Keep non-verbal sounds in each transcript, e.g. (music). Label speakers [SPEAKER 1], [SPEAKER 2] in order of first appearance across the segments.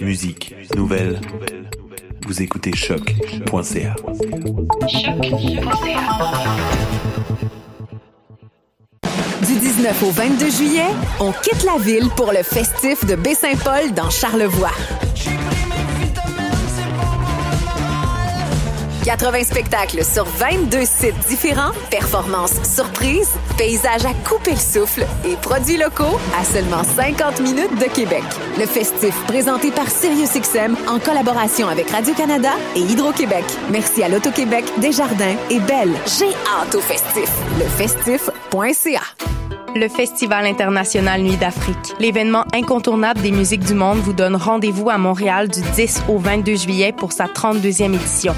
[SPEAKER 1] Musique, nouvelles. Vous écoutez choc.ca.
[SPEAKER 2] Du 19 au 22 juillet, on quitte la ville pour le festif de Baie-Saint-Paul dans Charlevoix. 80 spectacles sur 22 sites différents, performances surprises, paysages à couper le souffle et produits locaux à seulement 50 minutes de Québec. Le festif présenté par SiriusXM en collaboration avec Radio-Canada et Hydro-Québec. Merci à l'Auto-Québec, Desjardins et Belle. J'ai hâte au festif. Lefestif.ca.
[SPEAKER 3] Le Festival international Nuit d'Afrique. L'événement incontournable des musiques du monde vous donne rendez-vous à Montréal du 10 au 22 juillet pour sa 32e édition.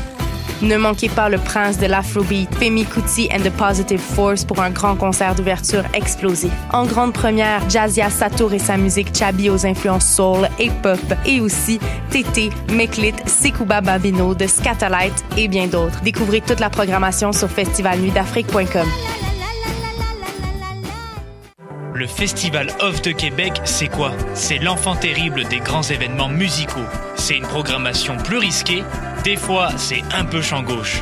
[SPEAKER 3] Ne manquez pas le prince de l'Afrobeat, Femi Kuti and the Positive Force pour un grand concert d'ouverture explosif. En grande première, Jazia Satour et sa musique Chabi aux influences soul et pop, et aussi Tété, Meklit, Sekouba Babino de Scatalight et bien d'autres. Découvrez toute la programmation sur festivalnuitdafrique.com.
[SPEAKER 4] Le Festival Off de Québec, c'est quoi? C'est l'enfant terrible des grands événements musicaux. C'est une programmation plus risquée. Des fois, c'est un peu champ gauche.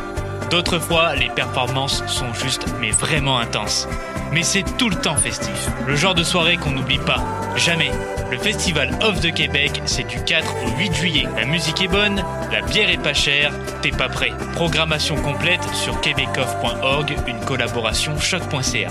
[SPEAKER 4] D'autres fois, les performances sont juste, mais vraiment intenses. Mais c'est tout le temps festif. Le genre de soirée qu'on n'oublie pas. Jamais. Le Festival Off de Québec, c'est du 4 au 8 juillet. La musique est bonne, la bière est pas chère, t'es pas prêt. Programmation complète sur québecoff.org, une collaboration choc.ca.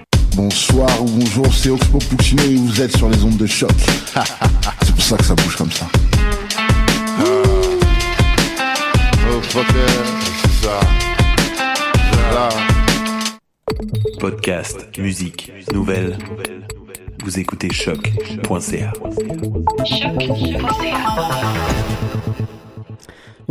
[SPEAKER 5] Bonsoir ou bonjour, c'est Oxpo Puccino et vous êtes sur les ondes de choc. (laughs) c'est pour ça que ça bouge comme ça.
[SPEAKER 6] Oh.
[SPEAKER 1] Podcast, musique, nouvelles. Vous écoutez choc.ca.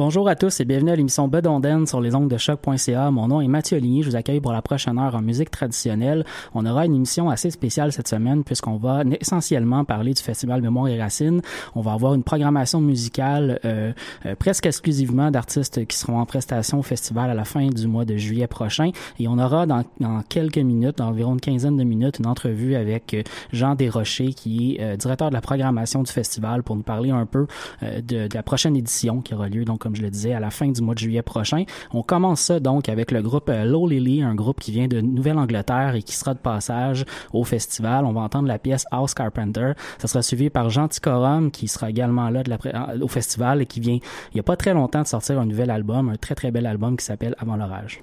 [SPEAKER 7] Bonjour à tous et bienvenue à l'émission Bedonden sur les ongles de choc.ca. Mon nom est Mathieu Ligny. Je vous accueille pour la prochaine heure en musique traditionnelle. On aura une émission assez spéciale cette semaine puisqu'on va essentiellement parler du Festival Mémoire et Racines. On va avoir une programmation musicale euh, euh, presque exclusivement d'artistes qui seront en prestation au festival à la fin du mois de juillet prochain. Et on aura dans, dans quelques minutes, dans environ une quinzaine de minutes, une entrevue avec euh, Jean Desrochers qui est euh, directeur de la programmation du festival pour nous parler un peu de, la prochaine édition qui aura lieu comme je le disais, à la fin du mois de juillet prochain. On commence ça donc avec le groupe euh, Low Lily, un groupe qui vient de Nouvelle-Angleterre et qui sera de passage au festival. On va entendre la pièce House Carpenter. Ça sera suivi par Jean Ticorum, qui sera également là la, au festival et qui vient, il y a pas très longtemps, de sortir un nouvel album, un très très bel album qui s'appelle Avant l'orage.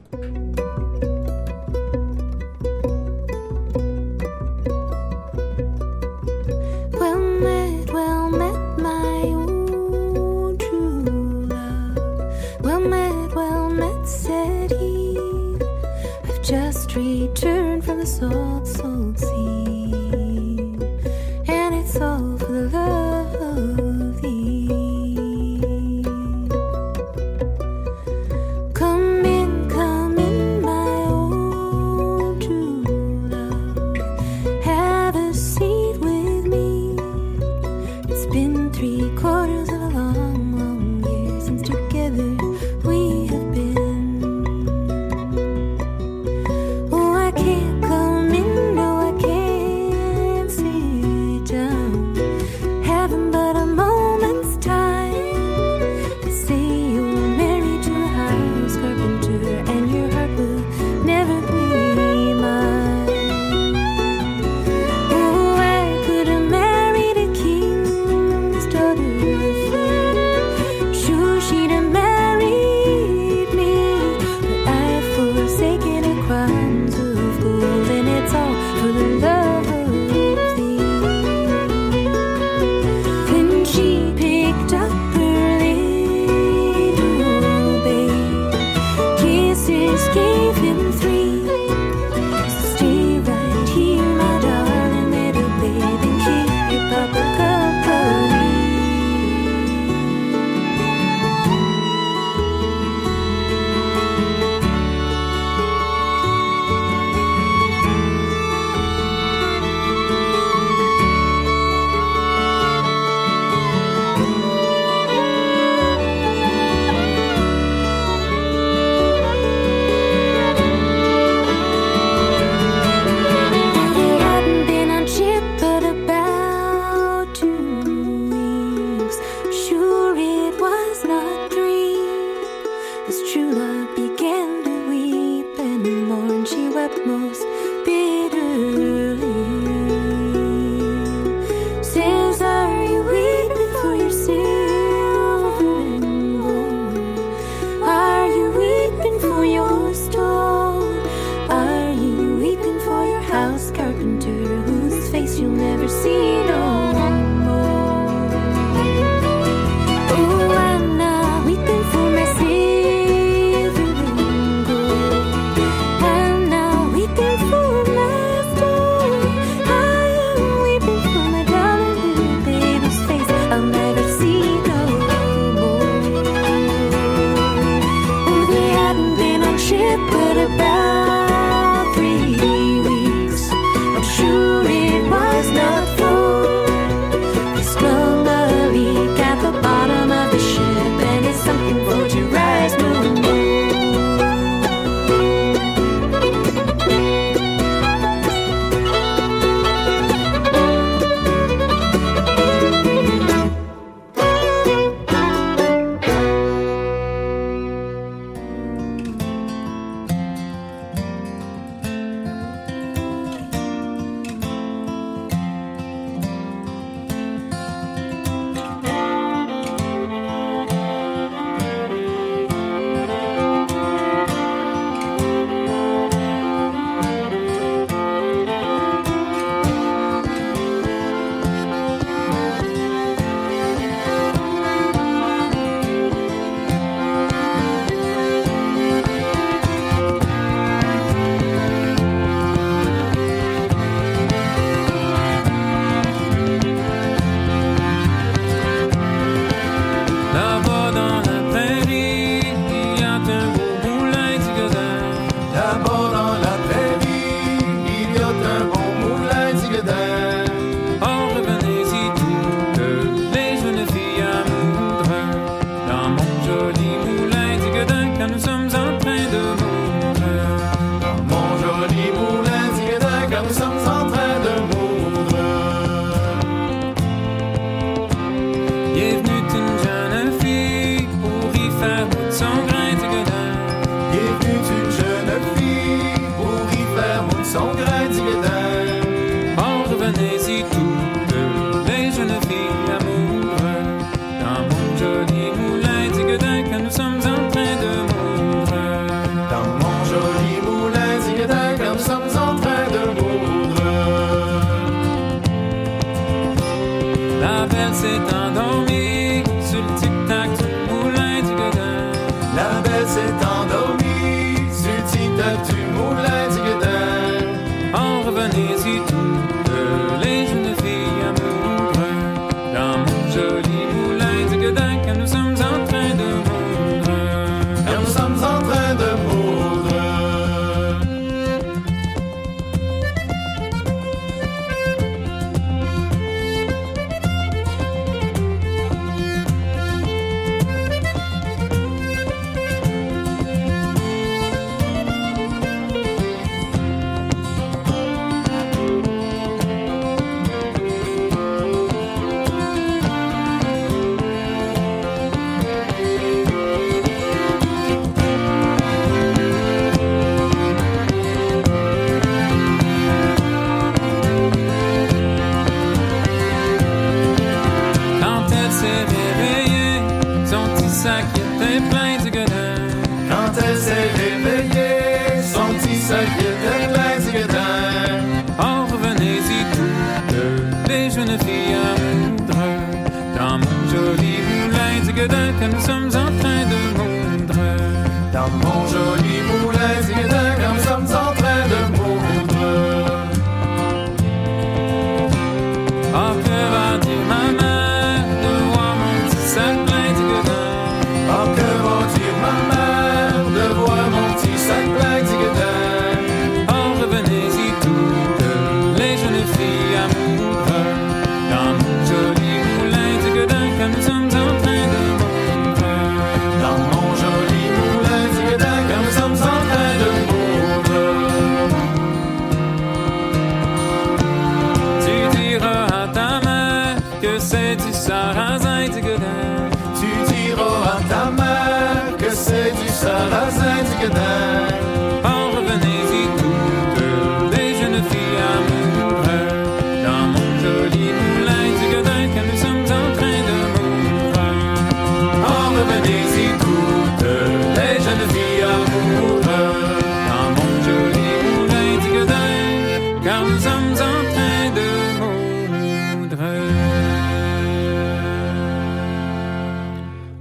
[SPEAKER 8] Returned from the salt, salt sea.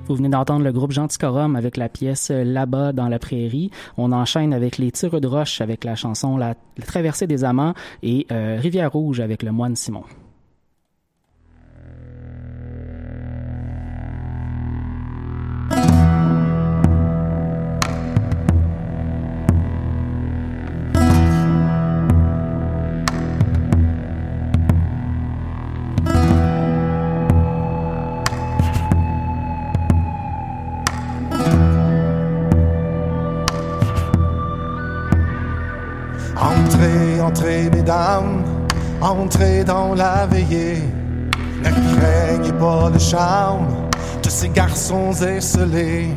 [SPEAKER 7] Vous venez d'entendre le groupe Genticorum avec la pièce Là-bas dans la prairie. On enchaîne avec les Tireux de Roche avec la chanson La, La traversée des amants et euh, Rivière Rouge avec le moine Simon.
[SPEAKER 9] Dans la veillée. Ne craignez pas le charme de ces garçons esselés.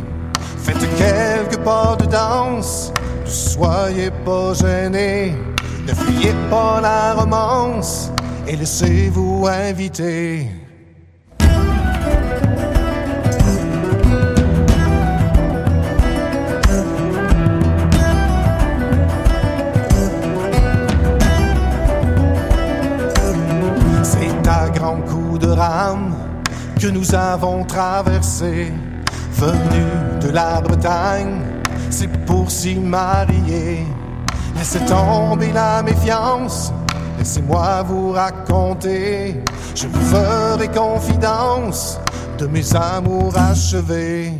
[SPEAKER 9] Faites quelques pas de danse, ne soyez pas gênés. Ne fuyez pas la romance et laissez-vous inviter. Que nous avons traversé, venu de la Bretagne, c'est pour s'y marier. Laissez tomber la méfiance, laissez-moi vous raconter, je vous ferai confidence de mes amours achevés.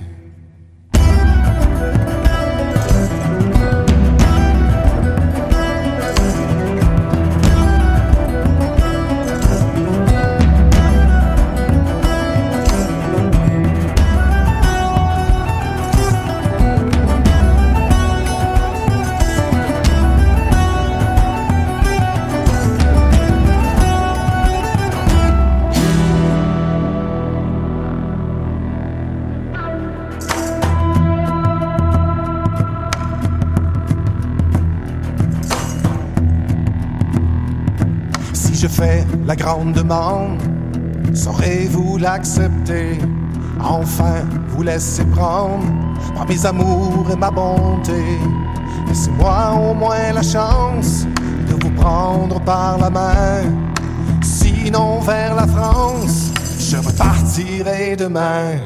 [SPEAKER 9] La grande demande, saurez-vous l'accepter? Enfin, vous laissez prendre par mes amours et ma bonté. Laissez-moi au moins la chance de vous prendre par la main. Sinon, vers la France, je repartirai demain.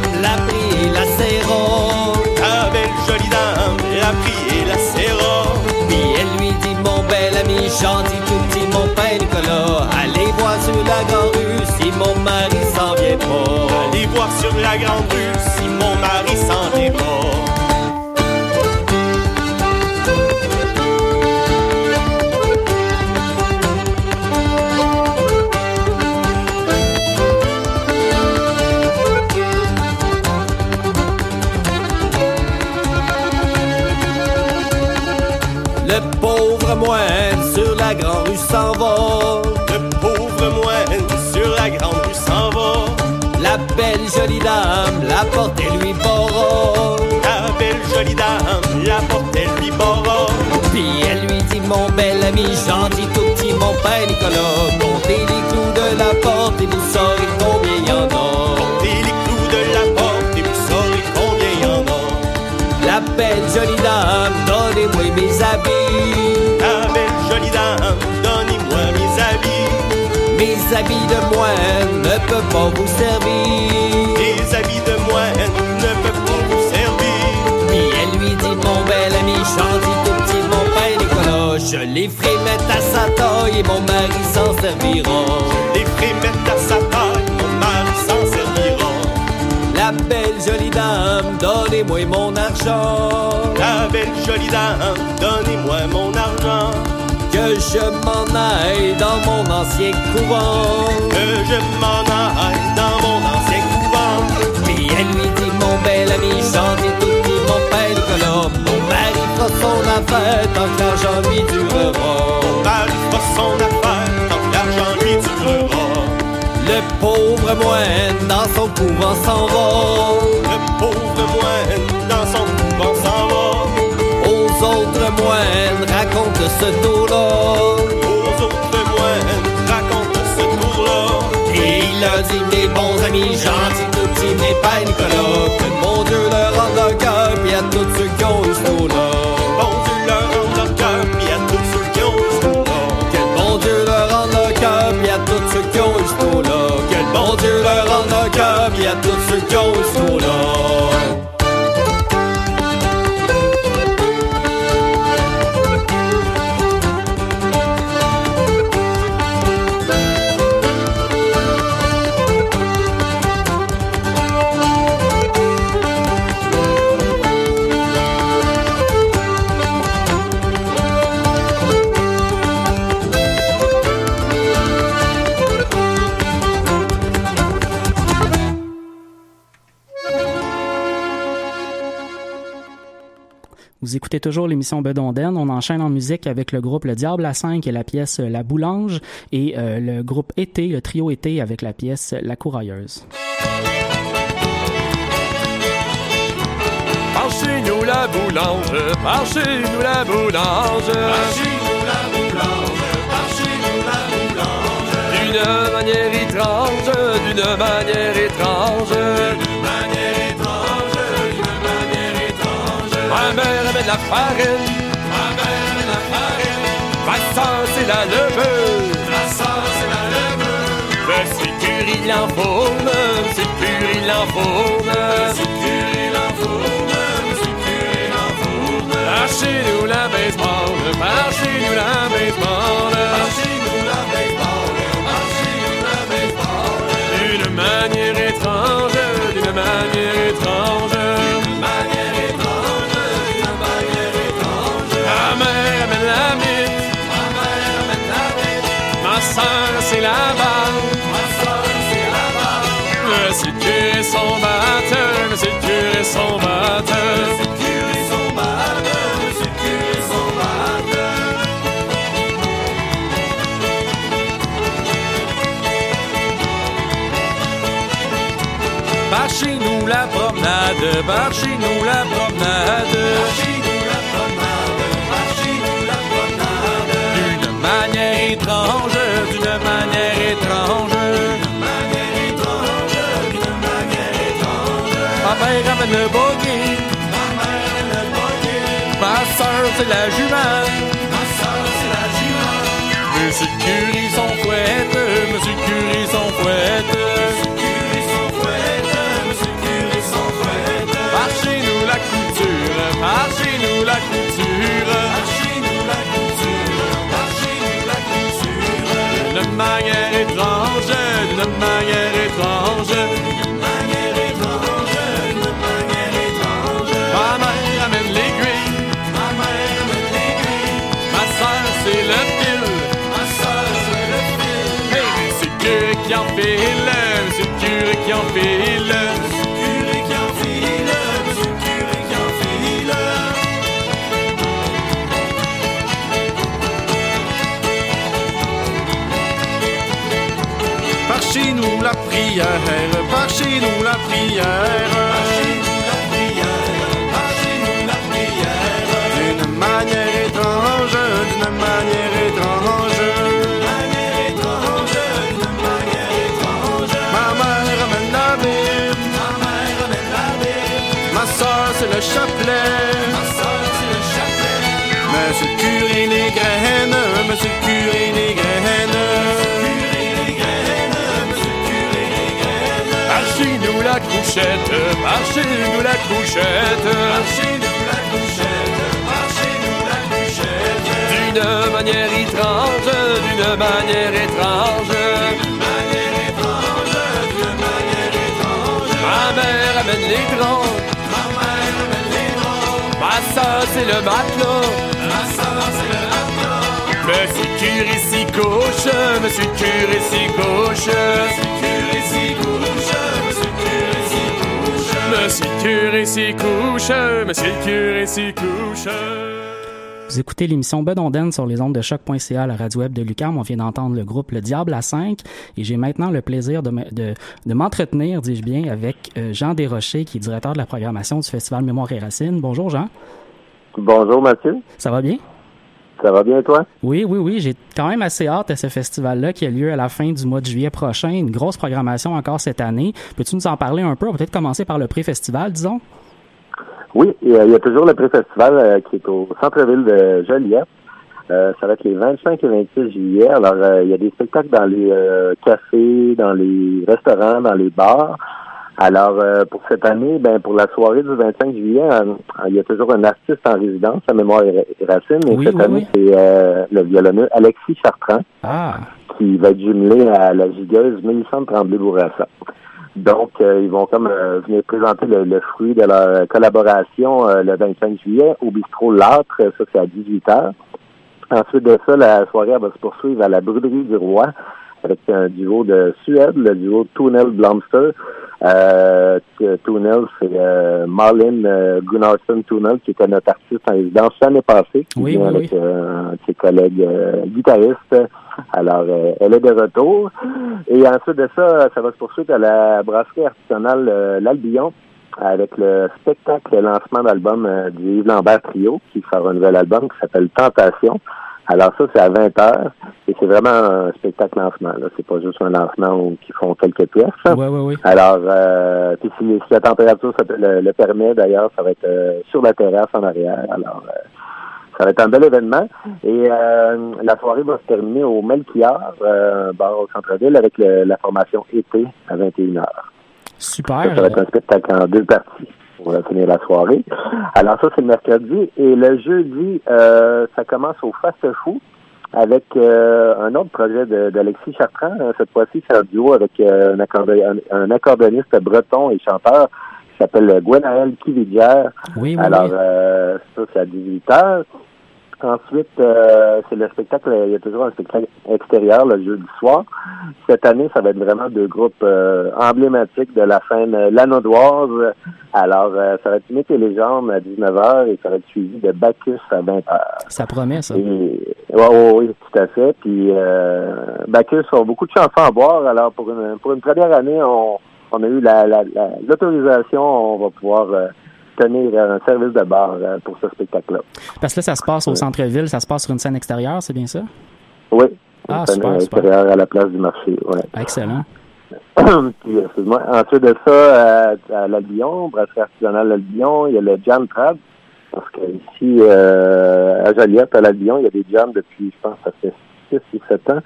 [SPEAKER 10] Dame
[SPEAKER 11] la
[SPEAKER 10] prit et
[SPEAKER 11] la serra.
[SPEAKER 10] La belle jolie dame la prit et la serra. Puis elle lui dit mon bel ami gentil tout petit mon père Nicolas, allez voir sur la grande rue si mon mari s'en vient pas.
[SPEAKER 11] Allez voir sur la grande rue si mon mari s'en
[SPEAKER 10] La belle jolie dame, la porte elle lui barra. Puis elle lui dit mon bel ami gentil tout petit mon père Nicolas, montez les clous de la porte et vous saurez combien y en a.
[SPEAKER 11] Montez les clous de la porte et vous saurez combien y en a.
[SPEAKER 10] La belle jolie dame, donnez-moi mes habits.
[SPEAKER 11] La belle jolie dame, donnez-moi mes habits.
[SPEAKER 10] Mes habits de moine ne peuvent pas vous servir.
[SPEAKER 11] Les
[SPEAKER 10] ferai mettre à sa taille et mon mari s'en servira.
[SPEAKER 11] Les ferai mettre à sa taille, mon mari s'en servira.
[SPEAKER 10] La belle jolie dame, donnez-moi mon argent.
[SPEAKER 11] La belle jolie dame, donnez-moi mon argent.
[SPEAKER 10] Que je m'en aille dans mon ancien couvent.
[SPEAKER 11] Que je m'en aille dans mon ancien couvent.
[SPEAKER 10] Puis elle lui dit mon bel ami gentil tout petit mon père Nicolas, mon mari fera son affaire tant que l'argent lui durera.
[SPEAKER 11] Son affaire tant l'argent lui durera.
[SPEAKER 10] Le pauvre moine dans son couvent s'en va.
[SPEAKER 11] Le pauvre moine dans son couvent s'en va.
[SPEAKER 10] Aux autres moines raconte ce tour-là.
[SPEAKER 11] Aux autres moines raconte ce tour-là.
[SPEAKER 10] Et il leur dit mes bons amis gentils tout petits mes pères Nicolas que mon Dieu leur rende un cœur puis à tous ceux qui ont eu ce tour-là.
[SPEAKER 11] Cœur puis à
[SPEAKER 7] écoutez toujours l'émission Bedonden. On enchaîne en musique avec le groupe Le Diable à 5 et la pièce La Boulange et euh, le groupe Été, le trio Été avec la pièce La Courailleuse.
[SPEAKER 12] Par chez nous la boulange, par chez nous la boulange,
[SPEAKER 13] Par chez nous la boulange, par chez nous la boulange.
[SPEAKER 12] d'une manière étrange, d'une manière étrange,
[SPEAKER 13] D'une manière étrange,
[SPEAKER 12] amène la farine. Ma mère amène la farine. Ma soeur, c'est la levure. Ma soeur, c'est la levure. Le sécure, il en fourne. Le sécure, il en fourne. Le sécure, il en fourne. Le sécure, il en fourne. Par chez nous, la baseball. Par chez nous, la baseball. Par chez nous, la baseball. Par chez nous, la baseball. D'une manière étrange. D'une manière étrange. Soeur, c'est la. Ma c'est la le curé, son batteur. Monsieur le curé, son batteur. Son batteur. Par chez nous la promenade, par chez nous la promenade. Par chez nous la promenade, par chez nous la promenade. D'une manière étrange, manière étrange. D'une manière étrange, d'une manière étrange. Ma mère amène le buggy. Ma soeur c'est la jument. Ma soeur c'est la jument. Monsieur Curie son fouette, Monsieur Curie son fouette. Monsieur Curie son fouette, Monsieur Curie son fouette. Par chez nous la couture, par chez nous la couture. D'une manière étrange, d'une manière étrange. D'une manière étrange, d'une manière étrange. Ma mère amène l'aiguille, ma mère amène l'aiguille. Ma soeur c'est le fil, ma soeur c'est le fil. Hey, c'est le curé qui enfile, c'est le curé qui enfile. La prière, par chez nous la prière. La prière, la prière. D'une manière étrange, d'une manière étrange. Manière étrange. Ma mère amène la Bible, ma mère amène la. Ma soeur c'est le chapelet, ma soeur c'est le chapelet. Monsieur curé les graines, monsieur curé les graines. La couchette, par chez nous la couchette, par chez nous la couchette, par chez nous la couchette. D'une manière étrange, d'une manière étrange, d'une manière étrange, d'une manière étrange. Ma mère amène les grands, ma mère amène les grands. Ma soeur c'est le matelot, ma soeur c'est le matelot. Monsieur curé si gauche, monsieur curé si gauche, monsieur curé si couche, monsieur curé si couche.
[SPEAKER 7] Vous écoutez l'émission Bedonden sur les ondes de choc.ca, la radio web de Lucam. On vient d'entendre le groupe Le Diable à 5 et j'ai maintenant le plaisir de, me- de, de m'entretenir, dis-je bien, avec euh, Jean Desrochers, qui est directeur de la programmation du Festival Mémoire et Racines. Bonjour Jean.
[SPEAKER 14] Bonjour Mathieu.
[SPEAKER 7] Ça va bien?
[SPEAKER 14] Ça va bien toi?
[SPEAKER 7] Oui, oui, oui. J'ai quand même assez hâte à ce festival-là qui a lieu à la fin du mois de juillet prochain. Une grosse programmation encore cette année. Peux-tu nous en parler un peu? On va peut-être commencer par le pré-festival, disons.
[SPEAKER 14] Oui, il y a, il y a toujours le pré-festival euh, qui est au centre-ville de Joliette. Euh, ça va être les 25 et 26 juillet. Alors, euh, il y a des spectacles dans les euh, cafés, dans les restaurants, dans les bars. Alors, euh, pour cette année, ben pour la soirée du 25 juillet, euh, il y a toujours un artiste en résidence à Mémoire et et Racine. Et
[SPEAKER 7] Oui,
[SPEAKER 14] cette
[SPEAKER 7] oui,
[SPEAKER 14] année,
[SPEAKER 7] oui.
[SPEAKER 14] c'est euh, le violonneux Alexis Chartrand.
[SPEAKER 7] Ah.
[SPEAKER 14] qui va être jumelé à la gigueuse Mélissande Tremblay-Bourassa. Donc, euh, ils vont comme euh, venir présenter le, le fruit de leur collaboration euh, le 25 juillet au bistrot L'Âtre, ça c'est à 18h. Ensuite de ça, la soirée elle va se poursuivre à la Brûlerie du Roi avec un duo de Suède, le duo Tunnel Blomster. Euh, Tunnel, c'est euh, Marlene euh, Gunnarsson Tunnel, qui était notre artiste en résidence l'année passée, qui
[SPEAKER 7] Oui, oui,
[SPEAKER 14] avec euh, ses collègues euh, guitaristes. Alors, elle est de retour. Et ensuite de ça, ça va se poursuivre à la brasserie artisanale euh, L'Albion avec le spectacle le lancement d'album euh, du Yves Lambert Trio qui sort un nouvel album qui s'appelle Tentation. Alors ça, c'est à 20 heures et c'est vraiment un spectacle lancement. Là. C'est pas juste un lancement où ils font quelques pièces.
[SPEAKER 7] Oui, oui, oui.
[SPEAKER 14] Alors, euh, puis si, si la température ça le, le permet, d'ailleurs, ça va être euh, sur la terrasse en arrière. Alors, euh, ça va être un bel événement. Et la soirée va se terminer au Melchior, bar au centre-ville, avec le- la formation été à 21h.
[SPEAKER 7] Super.
[SPEAKER 14] Ça, ça va être un spectacle en deux parties. On va finir la soirée. Alors ça, c'est le mercredi. Et le jeudi, euh, ça commence au Fast Fou avec euh, un autre projet d'Alexis Chartrand. Euh, Cette fois-ci, c'est un duo avec euh, un, accordé- un- un accordéoniste breton et chanteur qui s'appelle Gwenaël Kividière.
[SPEAKER 7] Oui, oui,
[SPEAKER 14] Alors,
[SPEAKER 7] oui.
[SPEAKER 14] euh, ça, c'est à 18h. Ensuite, euh, c'est le spectacle, il y a toujours un spectacle extérieur le jeudi soir. Cette année, ça va être vraiment deux groupes euh, emblématiques de la scène euh, Lanaudoise. Alors, euh, ça va être Mythes et légendes à 19h et ça va être suivi de Bacchus à 20h.
[SPEAKER 7] Ça promet, ça.
[SPEAKER 14] Et, ouais, ouais, oui, tout à fait. Puis euh, Bacchus ont beaucoup de chansons à boire. Alors pour une pour une première année, on, on a eu la la- la- l'autorisation, on va pouvoir euh, tenir un service de bar euh, pour ce spectacle-là.
[SPEAKER 7] Parce que là, ça se passe au centre-ville, ça se passe sur une scène extérieure, c'est bien ça?
[SPEAKER 14] Oui.
[SPEAKER 7] Ah,
[SPEAKER 14] Une
[SPEAKER 7] super, super.
[SPEAKER 14] extérieure à la place du marché. Ouais.
[SPEAKER 7] Excellent. (clears throat)
[SPEAKER 14] Puis, excuse-moi. Ensuite de ça, euh, à l'Albion, brasserie artisanale l'Albion, il y a le Jam Trad. Parce que ici, euh, à Joliette, à l'Albion, il y a des jams depuis, je pense, ça fait 6 ou 7 ans,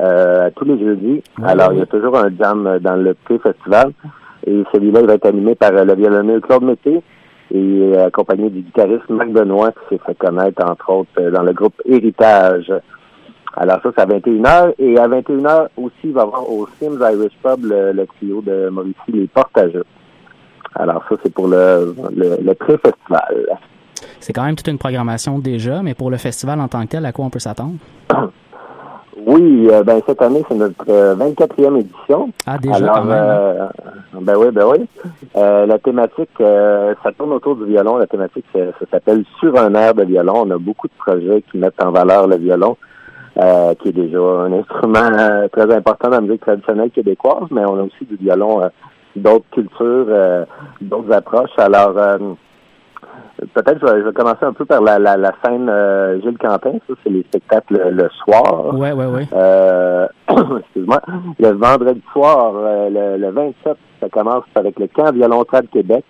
[SPEAKER 14] euh, tous les jeudis. Alors, il y a toujours un jam euh, dans le pré-festival. Et celui-là, il va être animé par euh, le violonneux Claude Mété et euh, accompagné du guitariste Marc Benoît, qui s'est fait connaître, entre autres, euh, dans le groupe Héritage. Alors ça, c'est à 21h. Et à 21h aussi, il va y avoir au Sims Irish Pub le, le trio de Mauricie, les Portageux. Alors ça, c'est pour le, le, le pré-festival.
[SPEAKER 7] C'est quand même toute une programmation déjà, mais pour le festival en tant que tel, à quoi on peut s'attendre? (coughs)
[SPEAKER 14] Oui, euh, ben cette année, c'est notre euh, 24e édition.
[SPEAKER 7] Ah, déjà,
[SPEAKER 14] Alors,
[SPEAKER 7] quand même.
[SPEAKER 14] euh, ben oui, ben oui. Euh, la thématique, euh, ça tourne autour du violon. La thématique, ça, ça s'appelle Sur un air de violon. On a beaucoup de projets qui mettent en valeur le violon, euh, qui est déjà un instrument très important dans la musique traditionnelle québécoise, mais on a aussi du violon euh, d'autres cultures, euh, d'autres approches. Alors, euh, peut-être je vais, je vais commencer un peu par la, la, la scène euh, Gilles Quentin. Ça, c'est les spectacles le, soir.
[SPEAKER 7] Ouais, ouais.
[SPEAKER 14] Euh, (coughs) excuse-moi. Le vendredi soir, euh, le, le 27, ça commence avec le camp violon de Québec.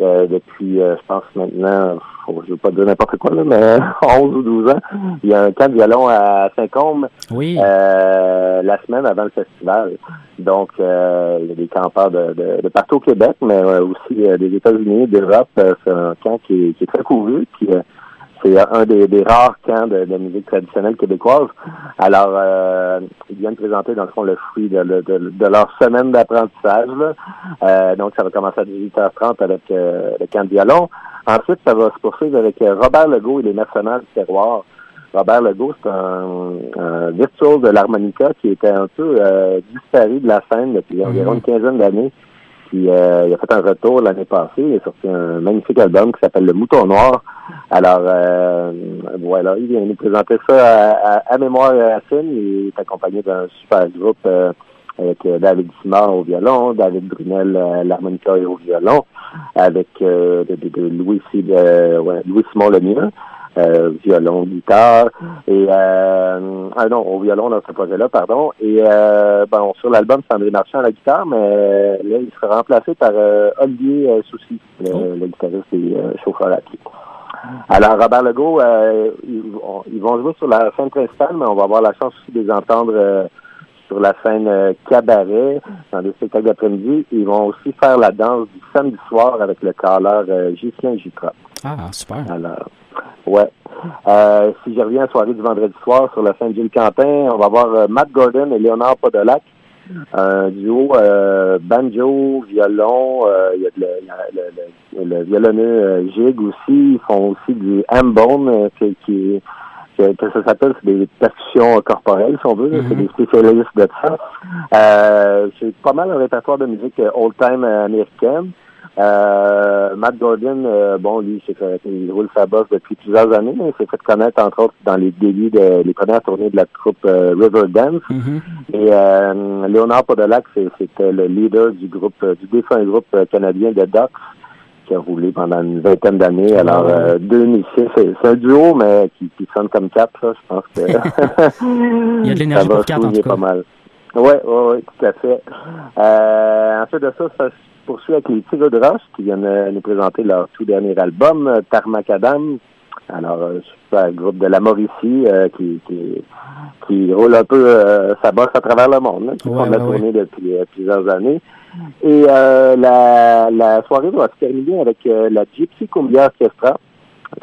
[SPEAKER 14] Euh, depuis, euh, je pense maintenant, faut- je veux pas dire n'importe quoi, là, mais (laughs) 11 ou 12 ans. Il y a un camp de violon à Saint-Côme
[SPEAKER 7] Oui.
[SPEAKER 14] euh, la semaine avant le festival. Donc, il y a des campeurs de, de, de partout au Québec, mais aussi des États-Unis, d'Europe. C'est un camp qui est, qui est très couru. Puis, c'est un des, des rares camps de, de musique traditionnelle québécoise. Alors, euh, ils viennent présenter, dans le fond, le fruit de, de, de- de leur semaine d'apprentissage. Euh, donc, ça va commencer à 18h30 avec euh, le camp de violon. Ensuite, ça va se poursuivre avec euh, Robert Legault et les mercenaires du terroir. Robert Legault, c'est un, un virtuose de l'harmonica qui était un peu euh, disparu de la scène depuis environ une quinzaine d'années. Puis euh, il a fait un retour l'année passée. Il a sorti un magnifique album qui s'appelle Le Mouton Noir. Alors euh, voilà, il vient nous présenter ça à, à, à Mémoire Racine. Il est accompagné d'un super groupe euh, avec David Simard au violon, David Brunel à l'harmonica et au violon, avec Louis, ouais, Louis Simon Lemieux. Euh, violon, guitare et euh, ah non au violon dans ce projet-là pardon et euh, bon sur l'album c'est André Marchand à la guitare mais là il sera remplacé par euh, Olivier euh, Soucy le, le guitariste et chauffeur à pied. Alors Robert Legault euh, ils, vont- ils vont jouer sur la scène principale mais on va avoir la chance aussi de les entendre sur la scène euh, cabaret dans des spectacles d'après-midi ils vont aussi faire la danse du samedi soir avec le caleur euh, Ghislain Jutra.
[SPEAKER 7] Ah, super.
[SPEAKER 14] Alors, ouais. Euh, si je reviens à la soirée du vendredi soir sur la scène Gilles Quentin, on va voir euh, Matt Gordon et Léonard Podolac. Un duo banjo, violon, il y a le, le, le- le violonneux Gig aussi. Ils font aussi du hambone, qui, qui que, que ça s'appelle, c'est des percussions corporelles, si on veut. C'est des spécialistes de ça. Euh, c'est pas mal un répertoire de musique euh, old-time euh, américaine. Euh, Matt Gordon, euh, bon, lui, c'est il roule sa bosse depuis plusieurs années. mais Il s'est fait connaître, entre autres, dans les débuts de les premières tournées de la troupe euh, Riverdance. Et euh, Léonard Podolac, c'est- c'était le leader du groupe, euh, du défunt groupe euh, canadien de Ducks, qui a roulé pendant une vingtaine d'années. Alors, euh, deux musiciens, c'est c'est un duo, mais qui, qui sonne comme quatre, là. Je pense que (laughs) (laughs)
[SPEAKER 7] Il y a de l'énergie pour quatre, en
[SPEAKER 14] souligner
[SPEAKER 7] tout cas.
[SPEAKER 14] pas mal. Oui, oui, oui, tout à fait. Euh, ensuite de ça, ça se poursuit avec les Tigres de Roche qui viennent euh, nous présenter leur tout dernier album, euh, Tarmacadam. Alors, euh, c'est un groupe de la Mauricie euh, qui, qui, qui roule un peu euh, sa bosse à travers le monde, qui
[SPEAKER 7] Ouais,
[SPEAKER 14] font de la
[SPEAKER 7] ouais,
[SPEAKER 14] tournée depuis plusieurs années. Et euh, la, la soirée va se terminer avec euh, la Gypsy Cumbia Orchestra.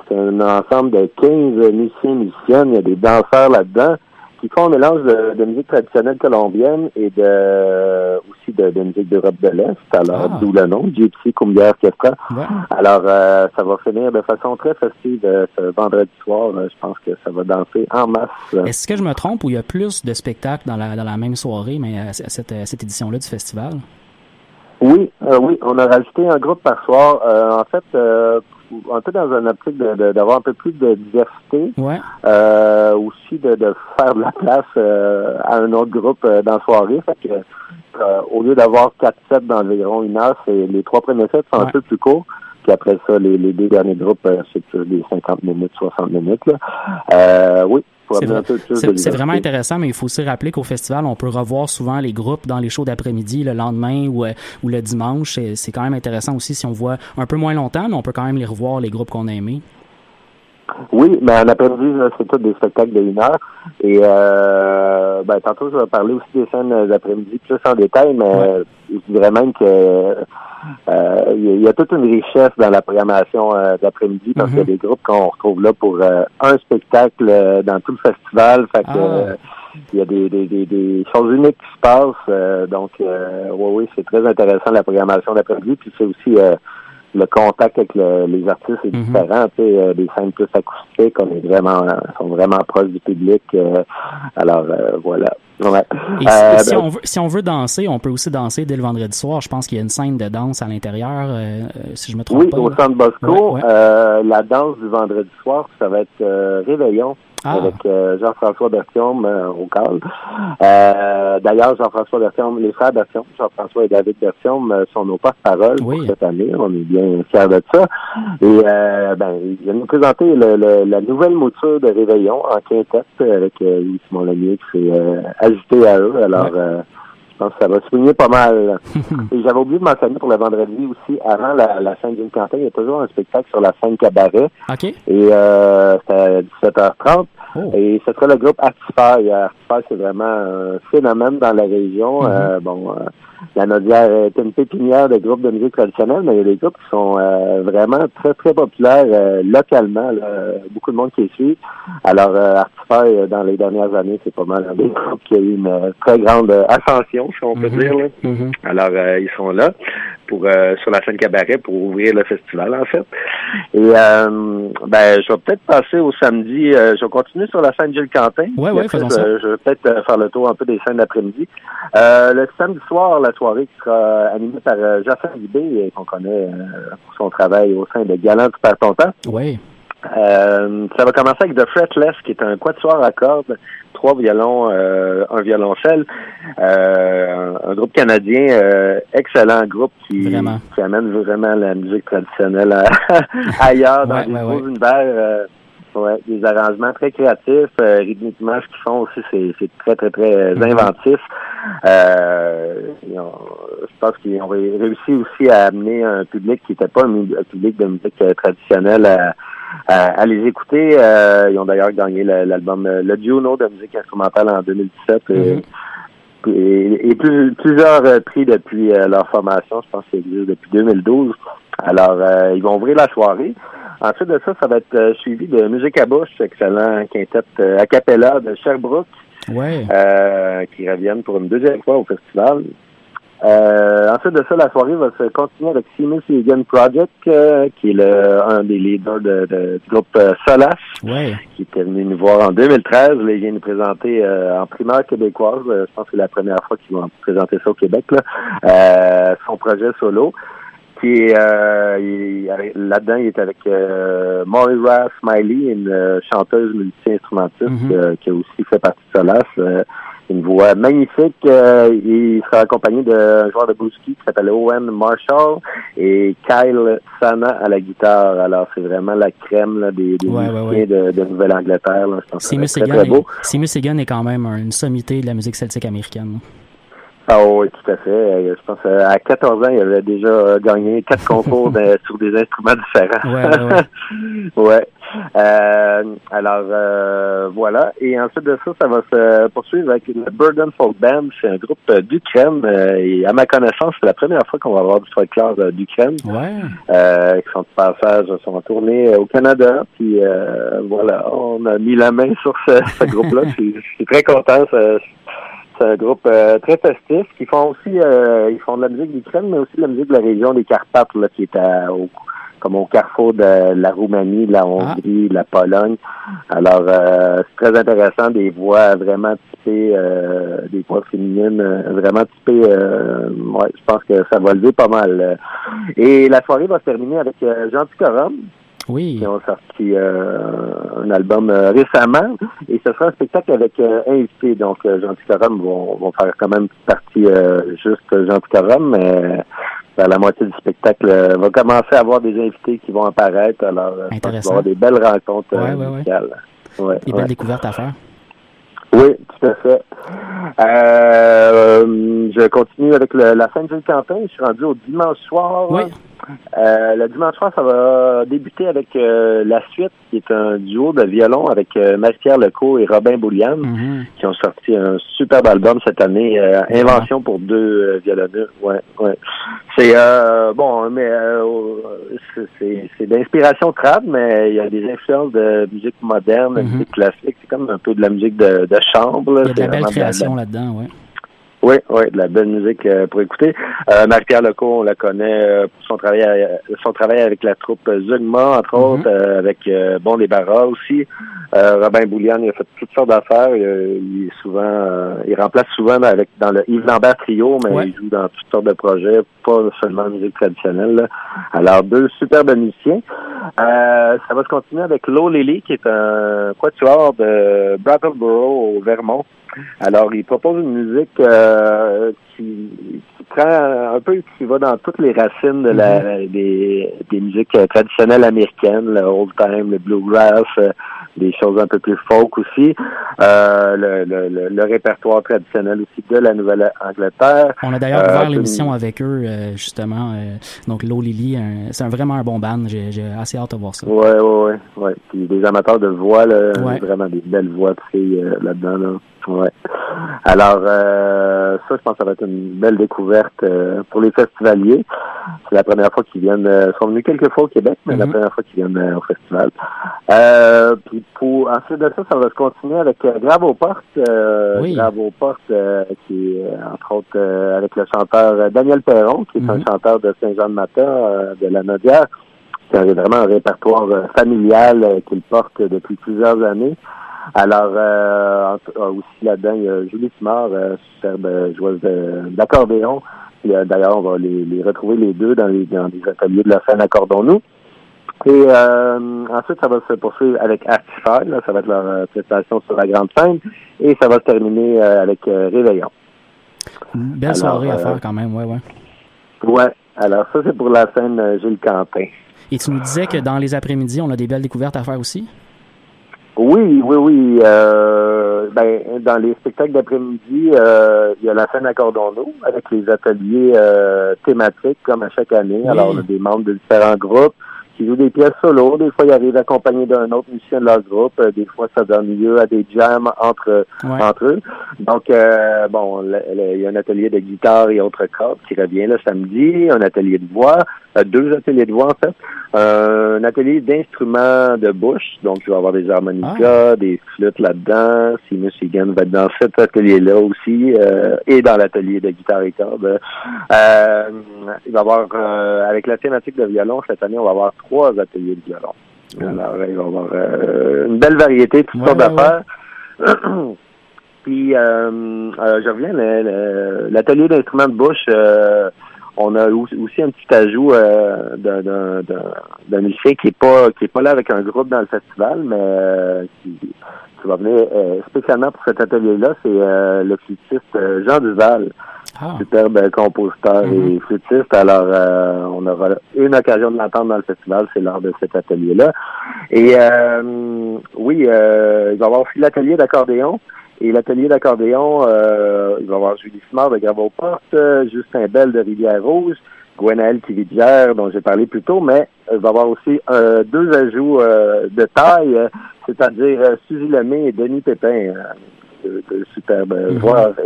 [SPEAKER 14] C'est un ensemble de 15 musiciens musiciennes. Il y a des danseurs là-dedans qui font un mélange de, de musique traditionnelle colombienne et de aussi de, de musique d'Europe de l'Est. Alors,
[SPEAKER 7] Ah.
[SPEAKER 14] d'où le nom, Gypsy Cumbia Orchestra. Alors, euh, ça va finir de façon très festive ce vendredi soir. Je pense que ça va danser en masse.
[SPEAKER 7] Est-ce que je me trompe ou il y a plus de spectacles dans la, dans la même soirée, mais à cette, à cette édition-là du festival?
[SPEAKER 14] Oui, euh, oui, on a rajouté un groupe par soir. Euh, en fait, euh, un peu dans un optique d'avoir un peu plus de diversité.
[SPEAKER 7] Ouais.
[SPEAKER 14] Euh, aussi de, de faire de la place euh, à un autre groupe euh, dans la soirée. Fait que, euh, au lieu d'avoir quatre sets d'environ une heure, c'est les trois premiers sets sont un peu plus courts. Puis après ça, les, les deux derniers groupes, c'est plus des 50 minutes, 60 minutes. Là. Euh, oui,
[SPEAKER 7] C'est vraiment intéressant, mais il faut aussi rappeler qu'au festival, on peut revoir souvent les groupes dans les shows d'après-midi, le lendemain ou, euh, ou le dimanche. C'est- quand même intéressant aussi si on voit un peu moins longtemps, mais on peut quand même les revoir, les groupes qu'on a aimés.
[SPEAKER 14] Oui, mais en après-midi, c'est tous des spectacles de une heure. Et euh, ben, tantôt, je vais parler aussi des scènes d'après-midi plus en détail, mais je dirais même que il y, a- il y a toute une richesse dans la programmation euh, d'après-midi parce qu'il y a des groupes qu'on retrouve là pour euh, un spectacle euh, dans tout le festival. Fait que,
[SPEAKER 7] Ah.
[SPEAKER 14] euh, il y a des, des, des, des choses uniques qui se passent. euh, donc, euh, oui, oui, c'est très intéressant la programmation d'après-midi. Puis c'est aussi euh, le contact avec le- les artistes est différent. Tu sais, euh, des scènes plus acoustiques, on est vraiment, euh, sont vraiment proches du public. euh, alors, euh, voilà. Ouais.
[SPEAKER 7] Et
[SPEAKER 14] Euh,
[SPEAKER 7] si
[SPEAKER 14] ben,
[SPEAKER 7] on veut, si on veut danser, on peut aussi danser dès le vendredi soir. Je pense qu'il y a une scène de danse à l'intérieur, euh, euh, si je me trompe
[SPEAKER 14] Oui,
[SPEAKER 7] pas.
[SPEAKER 14] au
[SPEAKER 7] là.
[SPEAKER 14] Centre Bosco,
[SPEAKER 7] Ouais, ouais.
[SPEAKER 14] euh, la danse du vendredi soir, ça va être Réveillon
[SPEAKER 7] Ah.
[SPEAKER 14] avec Jean-François Bertium au calme. D'ailleurs, Jean-François Bertium, les frères Bertium, Jean-François et David Bertium sont nos porte-parole pour cette année. On est bien fiers de ça. Et ben, ils viennent nous présenter le- le- la nouvelle mouture de Réveillon en quintette avec Louis Simon Lemieux euh, ajouté à eux. Alors, euh, je pense que ça va souligner pas mal. (laughs) Et j'avais oublié de mentionner pour le vendredi aussi, avant la, la scène d'une Quentin, il y a toujours un spectacle sur la scène cabaret.
[SPEAKER 7] OK.
[SPEAKER 14] Et euh, c'est à 17h30. Et ce sera le groupe Artify. Artify, c'est vraiment un phénomène dans la région. Euh, bon, euh, la Nodière est une pépinière de groupes de musique traditionnelle, mais il y a des groupes qui sont euh, vraiment très, très populaires localement. là. beaucoup de monde qui les suit. Alors, euh, dans les dernières années, c'est pas mal un des groupes qui a eu une très grande ascension, si on peut
[SPEAKER 7] Mhm.
[SPEAKER 14] dire. là. Alors, ils sont là pour euh, sur la scène cabaret pour ouvrir le festival, en fait. Et euh, ben, je vais peut-être passer au samedi. euh, je vais continuer sur la scène Gilles Quentin.
[SPEAKER 7] Ouais, ouais,
[SPEAKER 14] après,
[SPEAKER 7] faisons
[SPEAKER 14] je,
[SPEAKER 7] ça.
[SPEAKER 14] je vais peut-être euh, faire le tour un peu des scènes d'après-midi. Euh, le samedi soir, la soirée qui sera animée par euh, Jacques Libé, euh, qu'on connaît euh, pour son travail au sein de Galant Tu perds ton temps. Euh, ça va commencer avec The Fretless, qui est un quatuor à cordes, trois violons, euh, un violoncelle. Euh, un, un groupe canadien, euh, excellent groupe qui,
[SPEAKER 7] Vraiment.
[SPEAKER 14] qui amène vraiment la musique traditionnelle à- (laughs) ailleurs dans
[SPEAKER 7] Ouais,
[SPEAKER 14] des
[SPEAKER 7] ouais,
[SPEAKER 14] univers. euh, ouais, des arrangements très créatifs, euh, rythmiquement, ce qu'ils font aussi, c'est, c'est très, très, très
[SPEAKER 7] Mm-hmm.
[SPEAKER 14] inventif. Euh, je pense qu'ils ont ré- réussi aussi à amener un public qui n'était pas un, un public de musique euh, traditionnelle à, à, à les écouter. Euh, ils ont d'ailleurs gagné l'album euh, Le Juno de musique instrumentale en 2017. et- et, et plus- plusieurs euh, prix depuis euh, leur formation. Je pense qu'ils depuis 2012. Alors, euh, ils vont ouvrir la soirée. Ensuite de ça, ça va être euh, suivi de Musique à bouche, excellent quintet euh, a cappella de Sherbrooke,
[SPEAKER 7] Ouais.
[SPEAKER 14] euh, qui reviennent pour une deuxième fois au festival. Euh, ensuite de ça, la soirée va se continuer avec Seamus Egan Project, euh, qui est le, un des leaders de, de- du groupe euh, Solas,
[SPEAKER 7] Ouais.
[SPEAKER 14] qui était venu nous voir en 2013. Là, il vient nous présenter euh, en primaire québécoise. Euh, je pense que c'est la première fois qu'ils vont présenter ça au Québec. Là. Euh, son projet solo. Euh, avec- là-dedans, il est avec euh, Moira Smiley, une chanteuse multi-instrumentiste
[SPEAKER 7] Mhm.
[SPEAKER 14] euh, qui a aussi fait partie de Solas. Une voix magnifique. Euh, il sera accompagné d'un joueur de blues-ski qui s'appelle Owen Marshall et Kyle Sana à la guitare. Alors, c'est vraiment la crème là, des, des
[SPEAKER 7] Ouais, ouais, ouais.
[SPEAKER 14] De, de Nouvelle-Angleterre.
[SPEAKER 7] Seamus Egan, est- est quand même une sommité de la musique celtique américaine.
[SPEAKER 14] Ah oui, tout à fait. Euh, Je pense euh, à 14 ans, il avait déjà gagné quatre concours de- (laughs) sur des instruments différents.
[SPEAKER 7] Ouais, ouais,
[SPEAKER 14] Ouais. (laughs) Euh, alors euh, voilà. Et ensuite de ça, ça va se poursuivre avec le Burden Folk Band. C'est un groupe euh, d'Ukraine. euh, et à ma connaissance, c'est la première fois qu'on va avoir du folklore euh, d'Ukraine.
[SPEAKER 7] Ouais.
[SPEAKER 14] Euh, qui sont de passage, sont en tournée au Canada. Puis euh, voilà, on a mis la main sur ce, ce (laughs) groupe-là. Je suis- je suis très content. ça- c'est un groupe euh, très festif qui font aussi euh, ils font de la musique d'Ukraine, mais aussi de la musique de la région des Carpates, là, qui est à, au, comme au carrefour de la Roumanie, la Hongrie, de la Pologne. Alors euh, c'est très intéressant, des voix vraiment typées, euh, des voix féminines, euh, vraiment typées. Euh, ouais, je pense que ça va lever pas mal. Et la soirée va se terminer avec Jean Picorum,
[SPEAKER 7] Oui.
[SPEAKER 14] qui ont sorti un album récemment. Et ce sera un spectacle avec invité. Donc, Jean Picorum vont, vont faire quand même partie juste Jean Picorum, mais la moitié du spectacle, euh, va commencer à avoir des invités qui vont apparaître. Alors, euh, va y avoir des belles rencontres euh,
[SPEAKER 7] Ouais, ouais, ouais.
[SPEAKER 14] musicales. Ouais,
[SPEAKER 7] Des belles découvertes à faire.
[SPEAKER 14] Oui, tout à fait. Euh, je continue avec le- la fin de Quentin. Je suis rendu au dimanche soir.
[SPEAKER 7] Oui.
[SPEAKER 14] Euh, le dimanche soir, ça va débuter avec euh, la suite, qui est un duo de violon avec euh, Marie-Pierre Lecault et Robin Boulian,
[SPEAKER 7] Mhm.
[SPEAKER 14] qui ont sorti un superbe album cette année, euh, Invention pour deux violonneux. Ouais, ouais. C'est bon, mais euh, c'est- d'inspiration trad, mais il y a des influences de musique moderne, de
[SPEAKER 7] Mhm.
[SPEAKER 14] musique classique. C'est comme un peu de la musique de, de chambre. là.
[SPEAKER 7] Il y a de la belle
[SPEAKER 14] vraiment
[SPEAKER 7] création là-dedans, ouais.
[SPEAKER 14] Oui, oui, de la belle musique euh, pour écouter. Euh, Marie-Pierre Lecault, on la connaît euh, pour son travail, à- son travail avec la troupe Zugma, entre autres, euh, avec euh, Bon Débarras aussi. Euh, Robin Boulian, il a fait toutes sortes d'affaires. Il, euh, il est souvent, euh, il remplace souvent avec dans le Yves Lambert Trio, mais
[SPEAKER 7] Ouais.
[SPEAKER 14] il joue dans toutes sortes de projets, pas seulement en musique traditionnelle. là. Alors, deux superbes musiciens. Euh, ça va se continuer avec Low Lily, qui est un quatuor de Brattleboro au Vermont. Alors, il propose une musique euh, qui, qui prend un peu, qui va dans toutes les racines de la, des, des musiques euh, traditionnelles américaines, le old time, le bluegrass, euh, des choses un peu plus folk aussi, euh, le, le, le, le répertoire traditionnel aussi de la Nouvelle-Angleterre.
[SPEAKER 7] On a d'ailleurs ouvert l'émission avec eux, euh, justement. donc, Low Lily, un- c'est un- vraiment un bon band. J'ai assez hâte de voir ça.
[SPEAKER 14] Ouais, ouais, ouais. Puis des amateurs de voix, là,
[SPEAKER 7] Ouais.
[SPEAKER 14] vraiment des belles voix de filles euh, là-dedans, là. Ouais. Alors, euh, ça, je pense que ça va être une belle découverte euh, pour les festivaliers. C'est la première fois qu'ils viennent, euh, ils sont venus quelques fois au Québec, mais la
[SPEAKER 7] Mhm.
[SPEAKER 14] première fois qu'ils viennent euh, au festival. Euh, puis pour ensuite de ça, ça va se continuer avec euh, Grave aux portes. Euh,
[SPEAKER 7] Oui.
[SPEAKER 14] Grave aux portes, euh, qui est entre autres euh, avec le chanteur Daniel Perron, qui est un
[SPEAKER 7] Mhm.
[SPEAKER 14] chanteur de Saint-Jean-de-Matin, euh, de la Nodière. C'est un- vraiment un répertoire familial qu'il porte depuis plusieurs années. Alors, euh, aussi là-dedans, il y a Julie Simard, euh, superbe joueuse de- d'accordéon. Puis, euh, D'ailleurs, on va les, les retrouver les deux dans les, dans les ateliers de la scène Accordons-nous. Et euh, ensuite, ça va se poursuivre avec Artify. Là, ça va être leur prestation sur la grande scène. Et ça va se terminer euh, avec euh, Réveillon.
[SPEAKER 7] Une belle
[SPEAKER 14] Alors,
[SPEAKER 7] soirée à faire quand même, ouais, ouais.
[SPEAKER 14] Ouais. Alors, ça, c'est pour la scène Gilles Quentin.
[SPEAKER 7] Et tu nous disais que dans les après-midi, on a des belles découvertes à faire aussi?
[SPEAKER 14] Oui, oui, oui. Euh, ben, dans les spectacles d'après-midi, euh, il y a la scène Accordons-nous avec les ateliers euh, thématiques comme à chaque année.
[SPEAKER 7] Oui.
[SPEAKER 14] Alors, on a des membres de différents groupes qui jouent des pièces solo. Des fois, ils arrivent accompagnés d'un autre musicien de leur groupe. Euh, Des fois, ça donne lieu à des jams entre
[SPEAKER 7] Ouais.
[SPEAKER 14] entre eux. Donc, euh, bon, il y a un atelier de guitare et autres cordes qui revient le samedi, un atelier de voix, deux ateliers de voix en fait, Euh, un atelier d'instruments de bouche, donc il va y avoir des harmonicas, des flûtes là-dedans. Si Michigan va être dans cet atelier-là aussi, euh, et dans l'atelier de guitare et cordes. Euh, il va y avoir, euh, avec la thématique de violon, cette année, on va avoir trois ateliers de violon. Alors, il va y avoir euh, une belle variété, toutes
[SPEAKER 7] Ouais,
[SPEAKER 14] sortes
[SPEAKER 7] ouais,
[SPEAKER 14] d'affaires. (clears throat) Puis, euh, euh, je reviens, l'atelier d'instruments de bouche, euh, on a aussi un petit ajout euh, d'un- d'un d'un- d'un musicien qui est pas qui est pas là avec un groupe dans le festival, mais euh, qui, qui va venir euh, spécialement pour cet atelier-là, c'est euh, le flûtiste euh, Jean Duval.
[SPEAKER 7] Ah.
[SPEAKER 14] Superbe euh, compositeur et flûtiste. Alors, euh, on aura une occasion de l'entendre dans le festival, c'est lors de cet atelier-là. Et euh, oui, euh, il va y avoir aussi l'atelier d'accordéon. Et l'atelier d'accordéon, euh, il va y avoir Julie Simard de Gravoporte, euh, Justin Bell de Rivière-Rouge, Gwenaël Kividière, dont j'ai parlé plus tôt, mais il va y avoir aussi euh, deux ajouts euh, de taille, euh, c'est-à-dire euh, Suzy Lemay et Denis Pépin, euh, de, de superbes euh,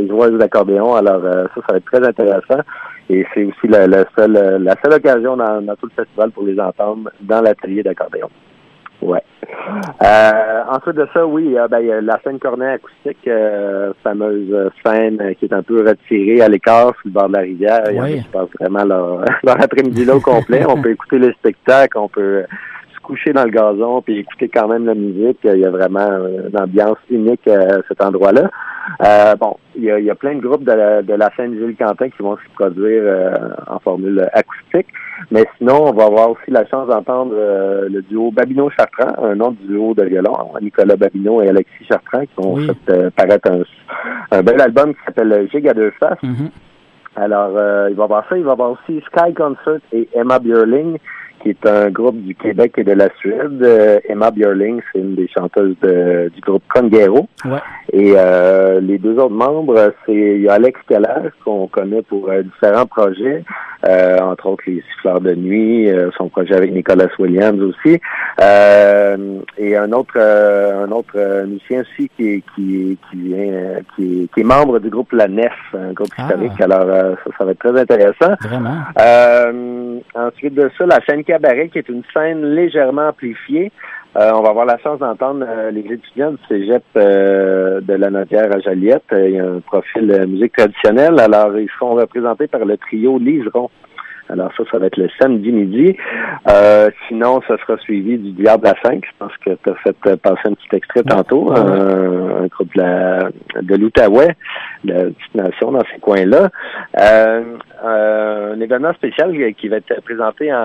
[SPEAKER 14] joueurs d'accordéon. Alors euh, ça, ça va être très intéressant. Et c'est aussi la, la seule euh, la seule occasion dans, dans tout le festival pour les entendre dans l'atelier d'accordéon. Ouais. Euh, ensuite de ça, oui, euh, ben, il y a la scène cornet acoustique, euh, fameuse euh, scène qui est un peu retirée à l'écart sur le bord de la rivière. Il y en a
[SPEAKER 7] Oui.
[SPEAKER 14] qui passent vraiment leur, (laughs) leur après-midi là au complet. on peut écouter les spectacles, on peut coucher dans le gazon puis écouter quand même la musique. Il y a vraiment une ambiance unique à cet endroit-là. Euh, bon, il y, a, il y a plein de groupes de la, de la scène Gilles Quentin qui vont se produire euh, en formule acoustique. Mais sinon, on va avoir aussi la chance d'entendre euh, le duo Babino-Chartrand, un autre duo de violon, Nicolas Babino et Alexis Chartrand, qui ont
[SPEAKER 7] Oui.
[SPEAKER 14] fait paraître un, un bel album qui s'appelle Gig à deux faces.
[SPEAKER 7] Mhm.
[SPEAKER 14] Alors, il va y avoir ça. Il va y avoir aussi Sky Concert et Emma Björling, qui est un groupe du Québec et de la Suède. Euh, Emma Björling, c'est une des chanteuses de- du groupe Congero.
[SPEAKER 7] Ouais.
[SPEAKER 14] Et euh, les deux autres membres, c'est il y a Alex Keller, qu'on connaît pour euh, différents projets, entre autres les siffleurs de nuit, son projet avec Nicolas Williams aussi. Et un autre un autre musicien aussi qui, qui, qui vient qui, qui est membre du groupe La Nef, un groupe
[SPEAKER 7] Ah.
[SPEAKER 14] historique. Alors ça, ça va être très intéressant.
[SPEAKER 7] Vraiment.
[SPEAKER 14] Ensuite de ça, la scène cabaret, qui est une scène légèrement amplifiée. Euh, on va avoir la chance d'entendre euh, les étudiants du cégep euh, de la Notière à Joliette. Il y a un profil musique traditionnelle. Alors, ils seront représentés par le trio Liseron. Alors ça, ça va être le samedi midi. Euh, sinon, ça sera suivi du Diable à 5. Je pense que tu as fait euh, passer un petit extrait tantôt.
[SPEAKER 7] Ouais.
[SPEAKER 14] Un, groupe de, de l'Outaouais, de la petite nation dans ces coins-là. Euh, euh, un événement spécial qui- va être présenté en,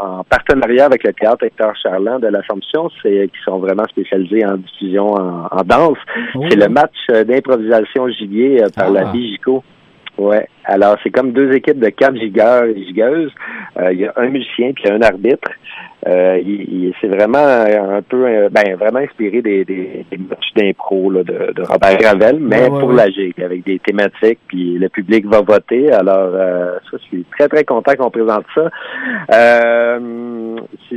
[SPEAKER 14] en partenariat avec le théâtre Hector Charland de l'Assomption, c'est qui sont vraiment spécialisés en diffusion en, en danse.
[SPEAKER 7] Oh.
[SPEAKER 14] C'est le match euh, d'improvisation gibier euh, par
[SPEAKER 7] Ah.
[SPEAKER 14] la Bigico. Ouais. Alors, c'est comme deux équipes de quatre gigueurs et gigueuses. Euh, Il y a un musicien puis un arbitre. Euh, il, il- c'est vraiment un peu, euh, ben, vraiment inspiré des, des, des matchs d'impro de, de Robert Ravel, mais
[SPEAKER 7] Ouais, ouais,
[SPEAKER 14] pour
[SPEAKER 7] ouais.
[SPEAKER 14] la gigue, avec des thématiques, puis le public va voter. Alors, euh, ça, je suis très, très content qu'on présente ça. Euh,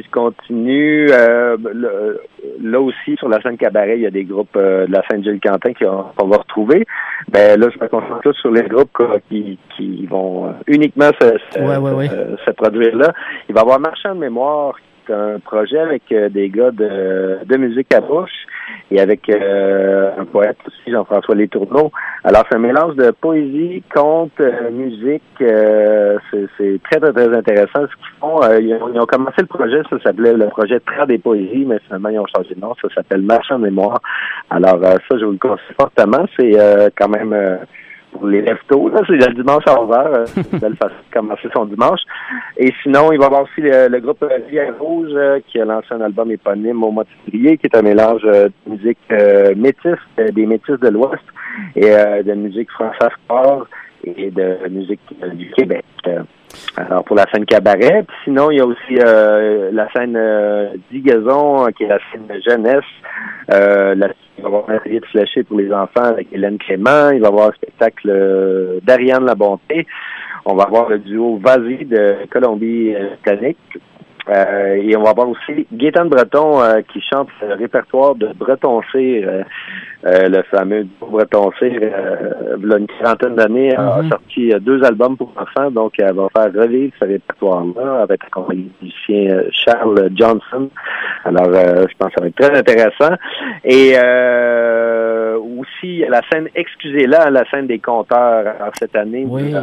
[SPEAKER 14] je continue, euh, le- là aussi, sur la scène cabaret, il y a des groupes euh, de la scène Gilles Quentin qu'on va retrouver. Ben là, je me concentre sur les groupes quoi, qui, qui vont euh, uniquement se, se,
[SPEAKER 7] Ouais, ouais, ouais.
[SPEAKER 14] se- se produire là. Il va y avoir Marchand de mémoire, qui est un projet avec euh, des gars de, de musique à bouche et avec euh, un poète aussi, Jean-François Létourneau. Alors, c'est un mélange de poésie, conte, euh, musique. c'est c'est très, très, très intéressant ce qu'ils font. Ils, ont, commencé le projet, ça s'appelait le projet Tra des poésies, mais finalement, ils ont changé de nom. Ça s'appelle Marchand de mémoire. Alors, ça, je vous le conseille fortement. C'est quand même... pour les là, c'est le dimanche à 11h. Euh, (laughs) c'est une belle façon de commencer son dimanche. Et sinon, il va y avoir aussi le, le groupe euh, Via Rouge euh, qui a lancé un album éponyme au mois de février, qui est un mélange de musique euh, métisse, des métis de l'Ouest, et euh, de musique française fort et de musique euh, du Québec. Euh, alors pour la scène cabaret, Puis sinon il y a aussi euh, la scène euh, Digaison, qui est la scène jeunesse. Il va y avoir un atelier de fléché pour les enfants avec Hélène Clément. Il va y avoir un spectacle d'Ariane La Bonté. On va avoir le duo Vasy de Colombie-Britannique. Euh, et on va avoir aussi Gaétan Breton euh, qui chante le répertoire de Breton Cyr, euh, euh, le fameux Breton Cyr, euh, il y a une quarantaine d'années, a
[SPEAKER 7] Mhm.
[SPEAKER 14] sorti deux albums pour enfants, donc elle va faire revivre ce répertoire-là avec le musicien euh, Charles Johnson. Alors, euh, je pense que ça va être très intéressant. Et euh, aussi, la scène Excusez-la, la scène des compteurs. Alors, cette année,
[SPEAKER 7] Oui.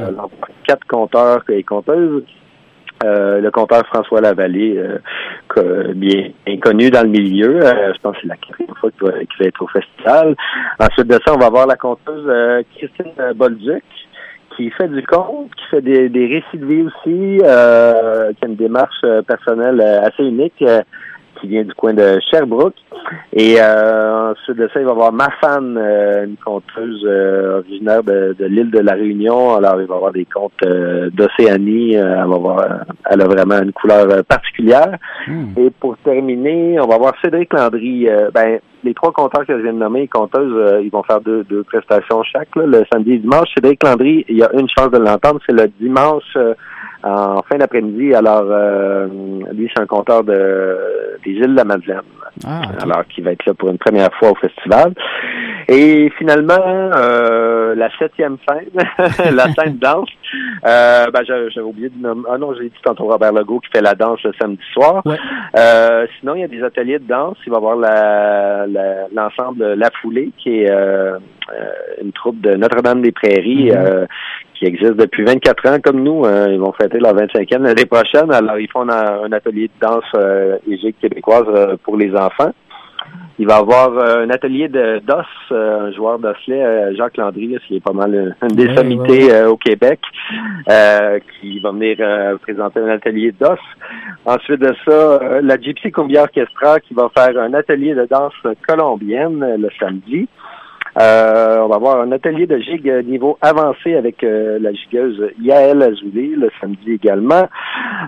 [SPEAKER 14] quatre compteurs et compteuses. Euh, le compteur François Lavallée, euh, bien, bien connu dans le milieu. Euh, je pense que c'est la quatrième fois qu'il va, être au festival. Ensuite de ça, on va voir la conteuse euh, Christine Bolduc, qui fait du conte, qui fait des, des récits de vie aussi, euh, qui a une démarche euh, personnelle euh, assez unique, euh, qui vient du coin de Sherbrooke. Et euh, ensuite de ça, il va y avoir Mafan, euh, une conteuse euh, originaire de, de l'île de la Réunion. Alors, il va y avoir des contes euh, d'Océanie. Euh, elle va avoir, elle a vraiment une couleur particulière. Et pour terminer, on va voir Cédric Landry. Euh, ben, les trois conteurs que je viens de nommer, conteuses, euh, ils vont faire deux, deux prestations chaque, là, le samedi et dimanche. Cédric Landry, il y a une chance de l'entendre, c'est le dimanche euh, en fin d'après-midi. Alors, euh, lui, c'est un conteur de, des îles de la Madeleine. Alors, qui va être là pour une première fois au festival. Et finalement, euh, la septième scène, (laughs) la scène danse. Euh, ben, j'avais oublié de nommer. Ah non, j'ai dit tantôt Robert Legault qui fait la danse le samedi soir. Euh, sinon, il y a des ateliers de danse. Il va y avoir la- la- l'ensemble La Foulée, qui est euh, euh, une troupe de Notre-Dame-des-Prairies euh, qui existe depuis 24 ans, comme nous. hein. ils vont fêter leur 25e l'année prochaine. Alors, ils font un, un atelier de danse euh, égique québécoise euh, pour les enfants. Il va y avoir euh, un atelier de d'os, euh, un joueur d'osselet, euh, Jacques Landry, qui est pas mal une des sommités euh, au Québec, euh, qui va venir euh, présenter un atelier d'os. Ensuite de ça, euh, la Gypsy Cumbia Orchestra qui va faire un atelier de danse colombienne euh, le samedi. Euh, on va avoir un atelier de gig euh, niveau avancé avec euh, la gigueuse Yael Azoulay le samedi également.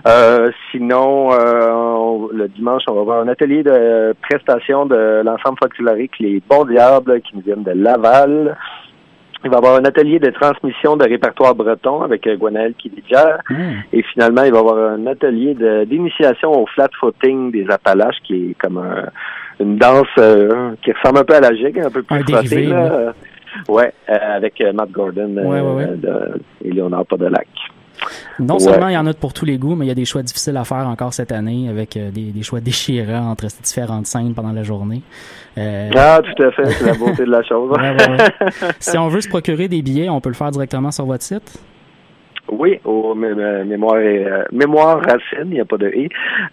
[SPEAKER 14] Euh, sinon, euh, on- le dimanche, on va avoir un atelier de prestation de l'ensemble folklorique Les Bons Diables qui nous viennent de Laval. Il va y avoir un atelier de transmission de répertoire breton avec euh, Gwenaëlle Kilidière. Et finalement, il va y avoir un atelier d'initiation au flat footing des Appalaches qui est comme un- une danse euh, qui ressemble un peu à la gigue, un peu plus
[SPEAKER 7] Un
[SPEAKER 14] frottée,
[SPEAKER 7] dérivé,
[SPEAKER 14] là.
[SPEAKER 7] oui.
[SPEAKER 14] Euh, Ouais, euh, avec Matt Gordon
[SPEAKER 7] Ouais, ouais,
[SPEAKER 14] de- et Léonard Podolac.
[SPEAKER 7] Non seulement il y en a pour tous les goûts, mais il y a des choix difficiles à faire encore cette année avec des, des choix déchirants entre ces différentes scènes pendant la journée. Euh,
[SPEAKER 14] Ah, tout à fait, c'est la beauté de la chose. (laughs)
[SPEAKER 7] Si on veut se procurer des billets, on peut le faire directement sur votre site?
[SPEAKER 14] Oui, au mé- mé- mémoire et, euh, mémoire racine, il n'y a pas de i.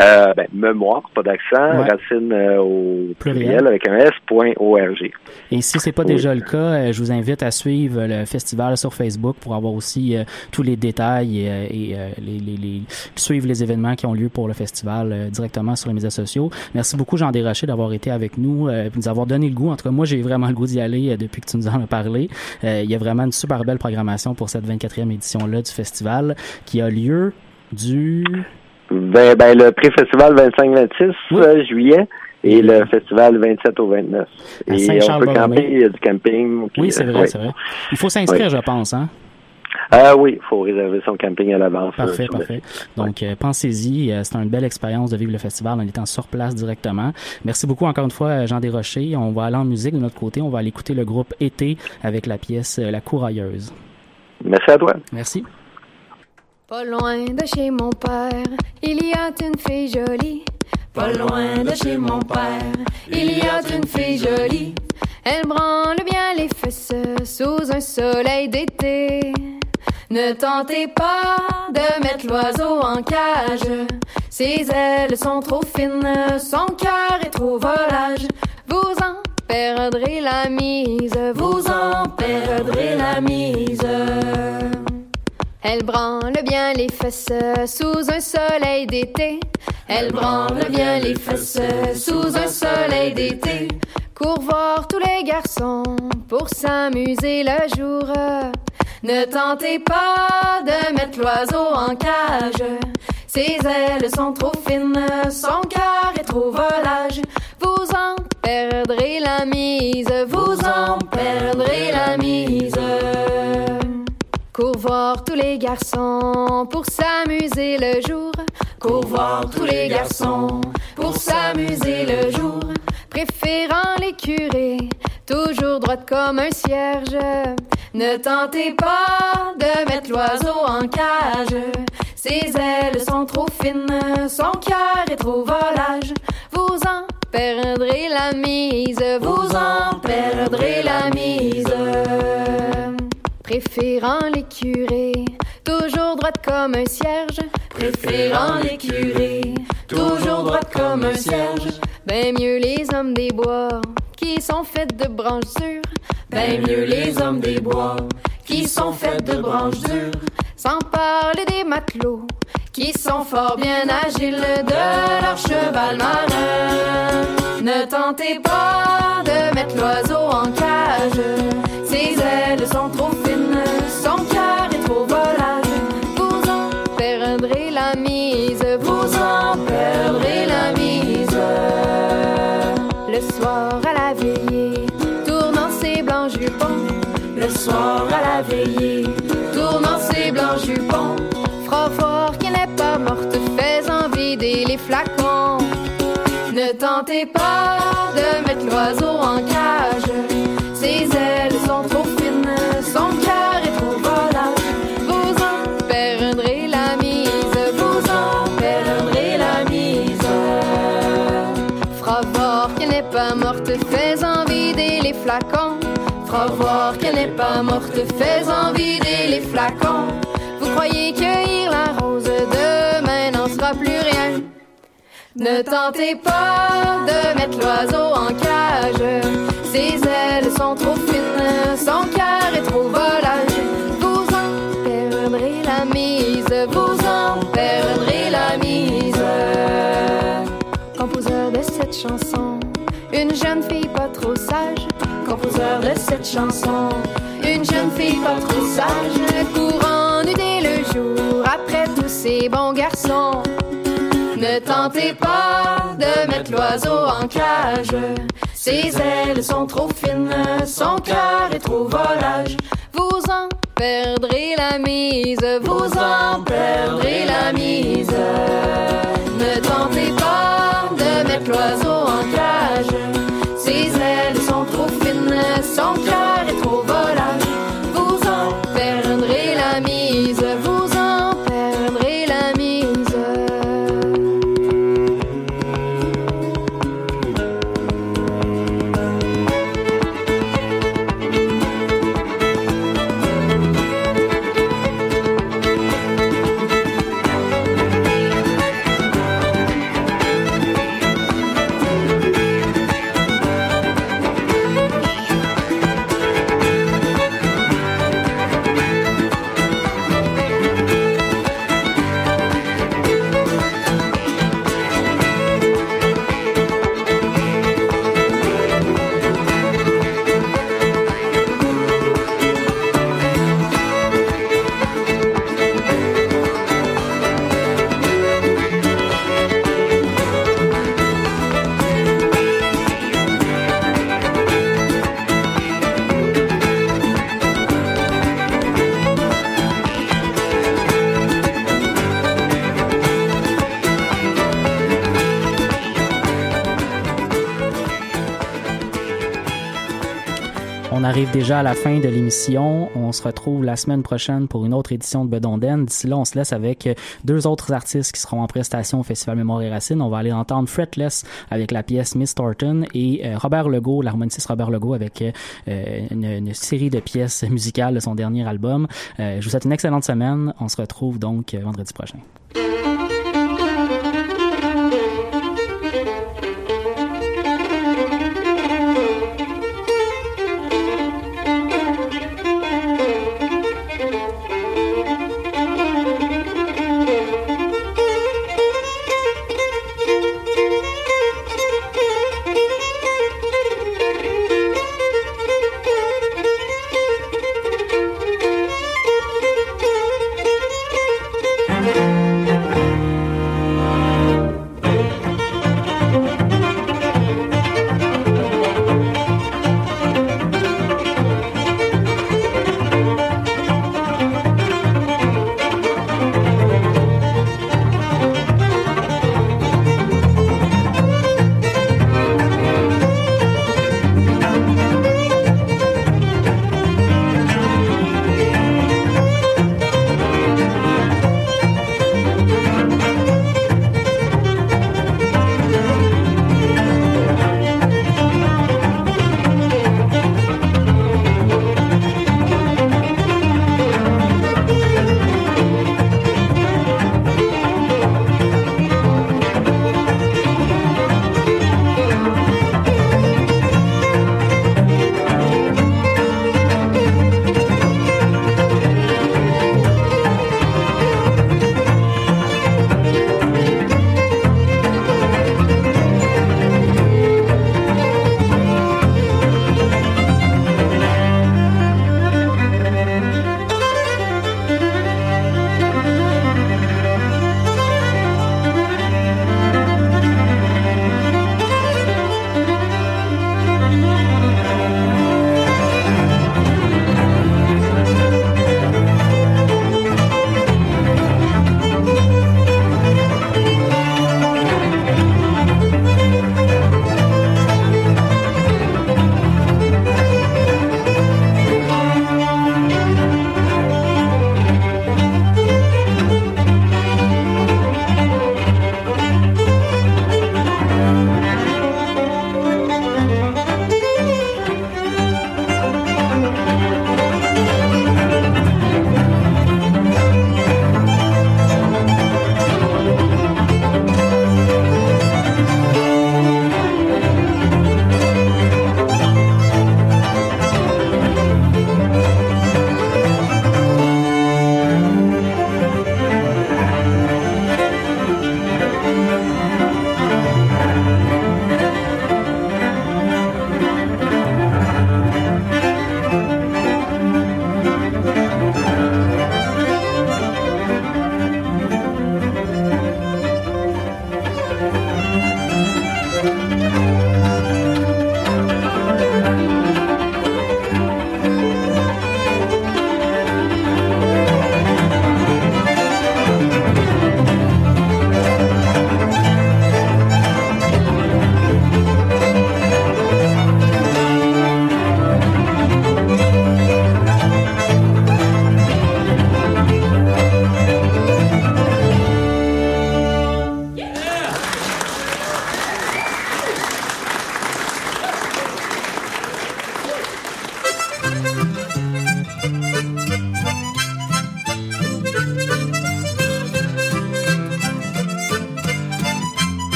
[SPEAKER 14] Euh, ben, mémoire, pas d'accent,
[SPEAKER 7] Ouais.
[SPEAKER 14] racine euh, au pluriel, avec un s.org.
[SPEAKER 7] Et si c'est pas
[SPEAKER 14] Oui.
[SPEAKER 7] déjà le cas, euh, je vous invite à suivre le festival sur Facebook pour avoir aussi tous les détails et, et, les, les, les- suivre les événements qui ont lieu pour le festival directement sur les médias sociaux. Merci beaucoup Jean Desrochers d'avoir été avec nous, de nous avoir donné le goût. En tout cas, moi j'ai vraiment le goût d'y aller depuis que tu nous en as parlé. Il y a vraiment une super belle programmation pour cette 24e édition-là du festival qui a lieu du...
[SPEAKER 14] Ben, ben, le pré-festival 25-26 euh, juillet et le festival 27 au 29.
[SPEAKER 7] À
[SPEAKER 14] et on peut camper, il y a du camping. puis,
[SPEAKER 7] Oui, c'est vrai,
[SPEAKER 14] oui.
[SPEAKER 7] c'est vrai. Il faut s'inscrire,
[SPEAKER 14] Oui.
[SPEAKER 7] je pense, hein?
[SPEAKER 14] Ah oui, il faut réserver son camping à l'avance.
[SPEAKER 7] Parfait, parfait. Donc, euh, pensez-y. euh, c'est une belle expérience de vivre le festival en étant sur place directement. Merci beaucoup encore une fois, Jean Desrochers. On va aller en musique de notre côté. On va aller écouter le groupe Été avec la pièce La Courailleuse.
[SPEAKER 14] Merci à toi.
[SPEAKER 7] Merci.
[SPEAKER 15] Pas loin de chez mon père, il y a une fille jolie. Pas loin de chez mon père, il y a une fille jolie. Elle branle bien les fesses sous un soleil d'été. Ne tentez pas de mettre l'oiseau en cage. Ses ailes sont trop fines, son cœur est trop volage. Vous en perdrez la mise, vous en perdrez la mise. Elle branle bien les fesses sous un soleil d'été. Elle branle bien les fesses sous un soleil d'été. Cours voir tous les garçons pour s'amuser le jour. Ne tentez pas de mettre l'oiseau en cage. Ses ailes sont trop fines, son cœur est trop volage. Vous en perdrez la mise, vous en perdrez la mise. Cours tous les garçons pour s'amuser le jour. Cours voir tous les garçons pour s'amuser le jour. Préférant les curés, toujours droite comme un cierge. Ne tentez pas de mettre l'oiseau en cage. Ses ailes sont trop fines, son cœur est trop volage. Vous en perdrez la mise, vous en perdrez la mise. Préférant les curés, toujours droite comme un cierge. Préférant les curés, toujours droite comme un cierge. Ben mieux les hommes des bois, qui sont faits de branches dures. Ben mieux les hommes des bois, qui sont faits de branches dures. Sans parler des matelots, qui sont fort bien agiles de leur cheval marin. Ne tentez pas de mettre l'oiseau en cage, ses ailes sont trop fines, son cœur est trop volage. Vous en perdrez la mise, vous en perdrez la mise. Le soir à la veillée, tournant ses blancs jupons, le soir à la veillée, ses blancs jupons, fera fort qu'elle n'est pas morte, faisant vider les flacons. Ne tentez pas de mettre l'oiseau en cage, ses ailes sont trop fines, son cœur voir qu'elle n'est pas morte, faisant vider les flacons. Vous croyez cueillir la rose, demain n'en sera plus rien. Ne tentez pas de mettre l'oiseau en cage. Ses ailes sont trop fines, son cœur est trop volage. Vous en perdrez la mise, vous en perdrez la mise. Composeur de cette chanson, une jeune fille pas trop sage. Composeur de cette chanson, une jeune fille pas trop sage. Courant nu dès le jour, après tous ces bons garçons. Ne tentez pas de mettre l'oiseau en cage. Ses ailes sont trop fines, son cœur est trop volage. Vous en perdrez la mise, vous en perdrez la mise. Ne tentez pas de mettre l'oiseau en cage. Fines,
[SPEAKER 7] arrive déjà à la fin de l'émission. On se retrouve la semaine prochaine pour une autre édition de Bedonden. D'ici là, on se laisse avec deux autres artistes qui seront en prestation au Festival Mémoire et Racine. On va aller entendre Fretless avec la pièce Miss Thornton et euh, Robert Legault, l'harmoniciste Robert Legault avec euh, une, série de pièces (laughs) musicales de son dernier album. Euh, je vous souhaite une excellente semaine. On se retrouve donc vendredi prochain.